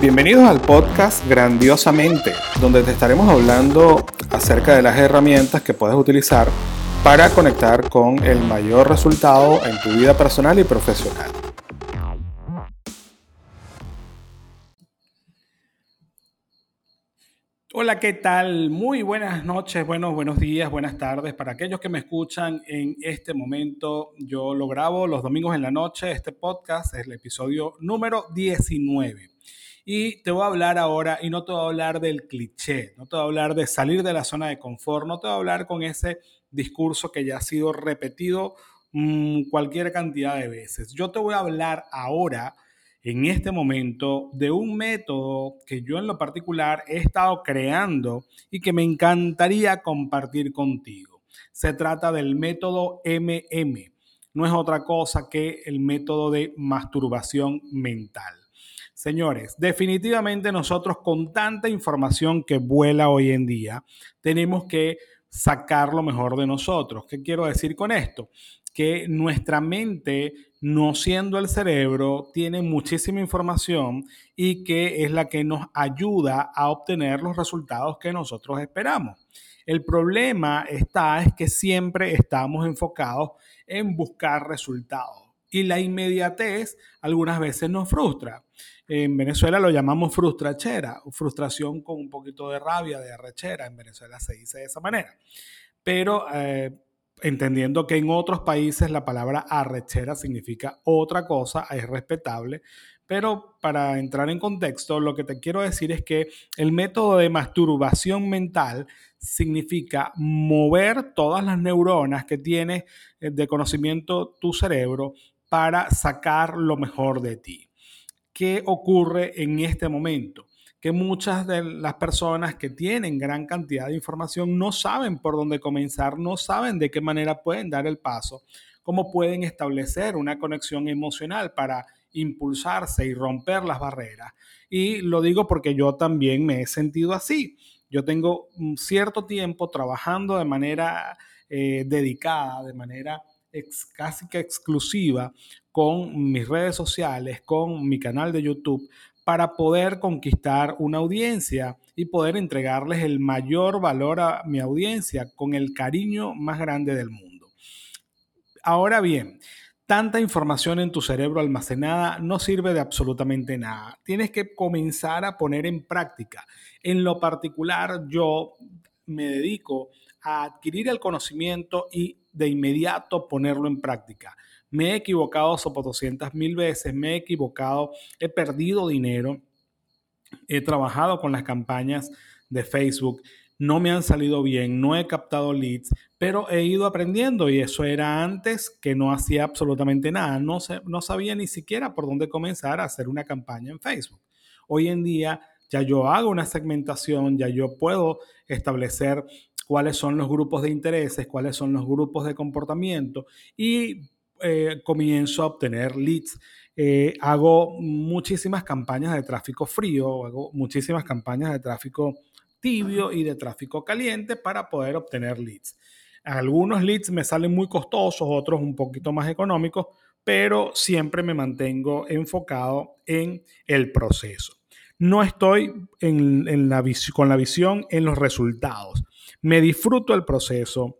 Bienvenidos al podcast Grandiosamente, donde te estaremos hablando acerca de las herramientas que puedes utilizar para conectar con el mayor resultado en tu vida personal y profesional. Hola, ¿qué tal? Muy buenas noches, buenos, buenos días, buenas tardes. Para aquellos que me escuchan en este momento, yo lo grabo los domingos en la noche. Este podcast es el episodio número 19. Y te voy a hablar ahora, y no te voy a hablar del cliché, no te voy a hablar de salir de la zona de confort, no te voy a hablar con ese discurso que ya ha sido repetido mmm, cualquier cantidad de veces. Yo te voy a hablar ahora, en este momento, de un método que yo en lo particular he estado creando y que me encantaría compartir contigo. Se trata del método MM. No es otra cosa que el método de masturbación mental. Señores, definitivamente nosotros con tanta información que vuela hoy en día, tenemos que sacar lo mejor de nosotros. ¿Qué quiero decir con esto? Que nuestra mente, no siendo el cerebro, tiene muchísima información y que es la que nos ayuda a obtener los resultados que nosotros esperamos. El problema está es que siempre estamos enfocados en buscar resultados y la inmediatez algunas veces nos frustra. En Venezuela lo llamamos frustrachera, frustración con un poquito de rabia, de arrechera. En Venezuela se dice de esa manera. Pero eh, entendiendo que en otros países la palabra arrechera significa otra cosa, es respetable. Pero para entrar en contexto, lo que te quiero decir es que el método de masturbación mental significa mover todas las neuronas que tiene eh, de conocimiento tu cerebro para sacar lo mejor de ti. ¿qué ocurre en este momento? Que muchas de las personas que tienen gran cantidad de información no saben por dónde comenzar, no saben de qué manera pueden dar el paso, cómo pueden establecer una conexión emocional para impulsarse y romper las barreras. Y lo digo porque yo también me he sentido así. Yo tengo un cierto tiempo trabajando de manera eh, dedicada, de manera casi que exclusiva con mis redes sociales, con mi canal de YouTube, para poder conquistar una audiencia y poder entregarles el mayor valor a mi audiencia con el cariño más grande del mundo. Ahora bien, tanta información en tu cerebro almacenada no sirve de absolutamente nada. Tienes que comenzar a poner en práctica. En lo particular, yo me dedico a adquirir el conocimiento y de inmediato ponerlo en práctica. Me he equivocado sopo 200 mil veces, me he equivocado, he perdido dinero, he trabajado con las campañas de Facebook, no me han salido bien, no he captado leads, pero he ido aprendiendo y eso era antes que no hacía absolutamente nada, no, no sabía ni siquiera por dónde comenzar a hacer una campaña en Facebook. Hoy en día ya yo hago una segmentación, ya yo puedo establecer cuáles son los grupos de intereses, cuáles son los grupos de comportamiento y eh, comienzo a obtener leads. Eh, hago muchísimas campañas de tráfico frío, hago muchísimas campañas de tráfico tibio y de tráfico caliente para poder obtener leads. Algunos leads me salen muy costosos, otros un poquito más económicos, pero siempre me mantengo enfocado en el proceso. No estoy en, con la visión en los resultados. Me disfruto el proceso,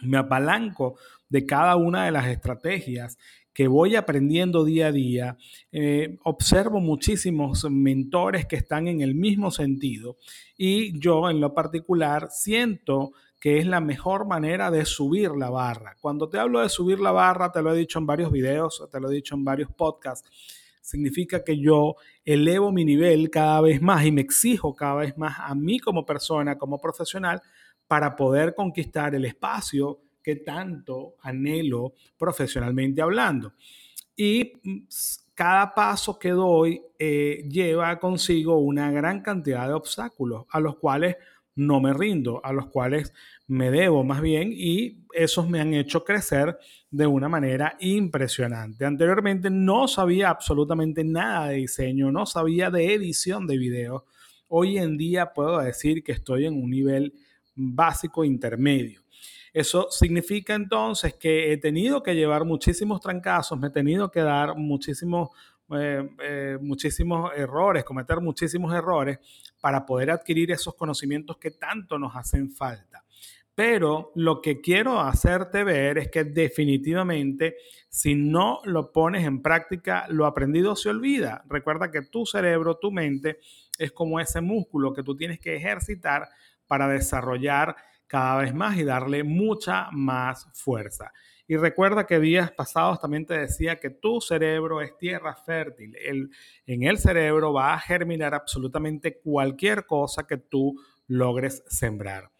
me apalanco de cada una de las estrategias que voy aprendiendo día a día. Eh, observo muchísimos mentores que están en el mismo sentido y yo en lo particular siento que es la mejor manera de subir la barra. Cuando te hablo de subir la barra, te lo he dicho en varios videos, te lo he dicho en varios podcasts, significa que yo elevo mi nivel cada vez más y me exijo cada vez más a mí como persona, como profesional, para poder conquistar el espacio que tanto anhelo profesionalmente hablando. Y mm, cada paso que doy eh, lleva consigo una gran cantidad de obstáculos a los cuales no me rindo, a los cuales me debo más bien y esos me han hecho crecer de una manera impresionante. Anteriormente no sabía absolutamente nada de diseño, no sabía de edición de video. Hoy en día puedo decir que estoy en un nivel básico intermedio. Eso significa entonces que he tenido que llevar muchísimos trancazos, me he tenido que dar muchísimos eh, eh, muchísimos errores, cometer muchísimos errores para poder adquirir esos conocimientos que tanto nos hacen falta. Pero lo que quiero hacerte ver es que definitivamente si no lo pones en práctica, lo aprendido se olvida. Recuerda que tu cerebro, tu mente, es como ese músculo que tú tienes que ejercitar para desarrollar cada vez más y darle mucha más fuerza. Y recuerda que días pasados también te decía que tu cerebro es tierra fértil. en el cerebro va a germinar absolutamente cualquier cosa que tú logres sembrar.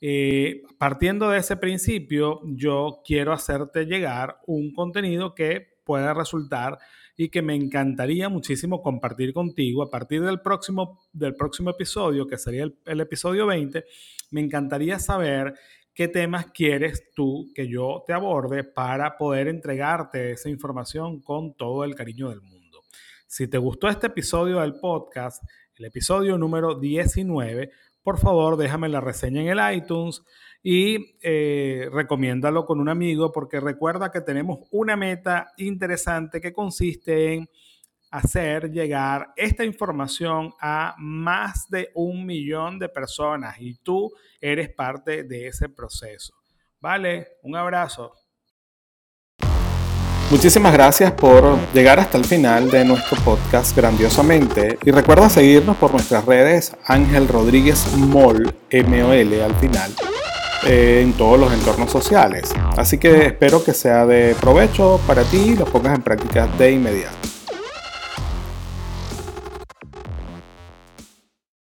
Eh, partiendo de ese principio, yo quiero hacerte llegar un contenido que pueda resultar y que me encantaría muchísimo compartir contigo a partir del próximo, del próximo episodio, que sería el, el episodio 20. Me encantaría saber qué temas quieres tú que yo te aborde para poder entregarte esa información con todo el cariño del mundo. Si te gustó este episodio del podcast, el episodio número 19, por favor déjame la reseña en el iTunes y eh, recomiéndalo con un amigo porque recuerda que tenemos una meta interesante que consiste en hacer llegar esta información a más de un millón de personas y tú eres parte de ese proceso. Vale, un abrazo. Muchísimas gracias por llegar hasta el final de nuestro podcast grandiosamente y recuerda seguirnos por nuestras redes Ángel Rodríguez Mol, M-O-L al final, eh, en todos los entornos sociales. Así que espero que sea de provecho para ti y lo pongas en práctica de inmediato.